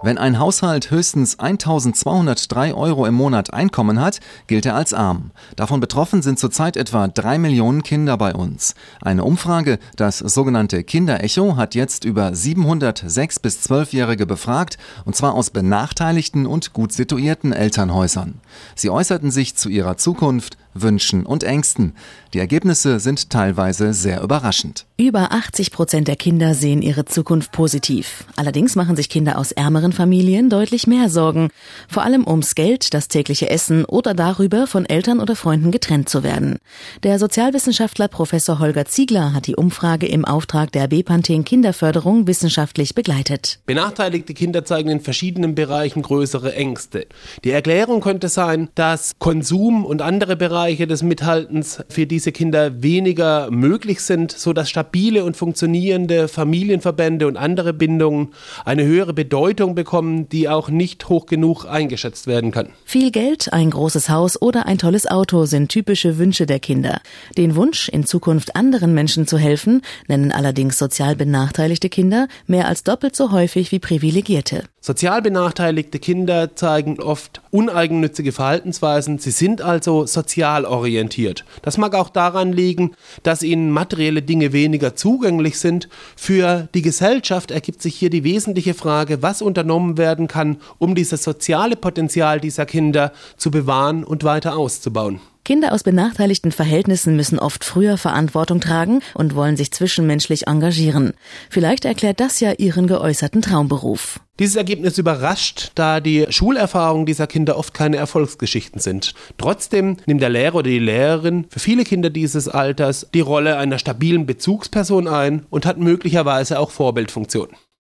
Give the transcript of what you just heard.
Wenn ein Haushalt höchstens 1203 Euro im Monat Einkommen hat, gilt er als arm. Davon betroffen sind zurzeit etwa drei Millionen Kinder bei uns. Eine Umfrage, das sogenannte Kinderecho, hat jetzt über 700 6- bis 12-Jährige befragt, und zwar aus benachteiligten und gut situierten Elternhäusern. Sie äußerten sich zu ihrer Zukunft, Wünschen und Ängsten. Die Ergebnisse sind teilweise sehr überraschend. Über 80 Prozent der Kinder sehen ihre Zukunft positiv. Allerdings machen sich Kinder aus ärmeren Familien deutlich mehr Sorgen. Vor allem ums Geld, das tägliche Essen oder darüber, von Eltern oder Freunden getrennt zu werden. Der Sozialwissenschaftler Professor Holger Ziegler hat die Umfrage im Auftrag der Bepanthen Kinderförderung wissenschaftlich begleitet. Benachteiligte Kinder zeigen in verschiedenen Bereichen größere Ängste. Die Erklärung könnte sein, dass Konsum und andere Bereiche des Mithaltens für diese Kinder weniger möglich sind, sodass stabile und funktionierende Familienverbände und andere Bindungen eine höhere Bedeutung bekommen, die auch nicht hoch genug eingeschätzt werden kann. Viel Geld, ein großes Haus oder ein tolles Auto sind typische Wünsche der Kinder. Den Wunsch, in Zukunft anderen Menschen zu helfen, nennen allerdings sozial benachteiligte Kinder mehr als doppelt so häufig wie privilegierte. Sozial benachteiligte Kinder zeigen oft uneigennützige Verhaltensweisen. Sie sind also sozial orientiert. Das mag auch daran liegen, dass ihnen materielle Dinge weniger zugänglich sind. Für die Gesellschaft ergibt sich hier die wesentliche Frage, was unternommen werden kann, um dieses soziale Potenzial dieser Kinder zu bewahren und weiter auszubauen. Kinder aus benachteiligten Verhältnissen müssen oft früher Verantwortung tragen und wollen sich zwischenmenschlich engagieren. Vielleicht erklärt das ja ihren geäußerten Traumberuf. Dieses Ergebnis überrascht, da die Schulerfahrungen dieser Kinder oft keine Erfolgsgeschichten sind. Trotzdem nimmt der Lehrer oder die Lehrerin für viele Kinder dieses Alters die Rolle einer stabilen Bezugsperson ein und hat möglicherweise auch Vorbildfunktion.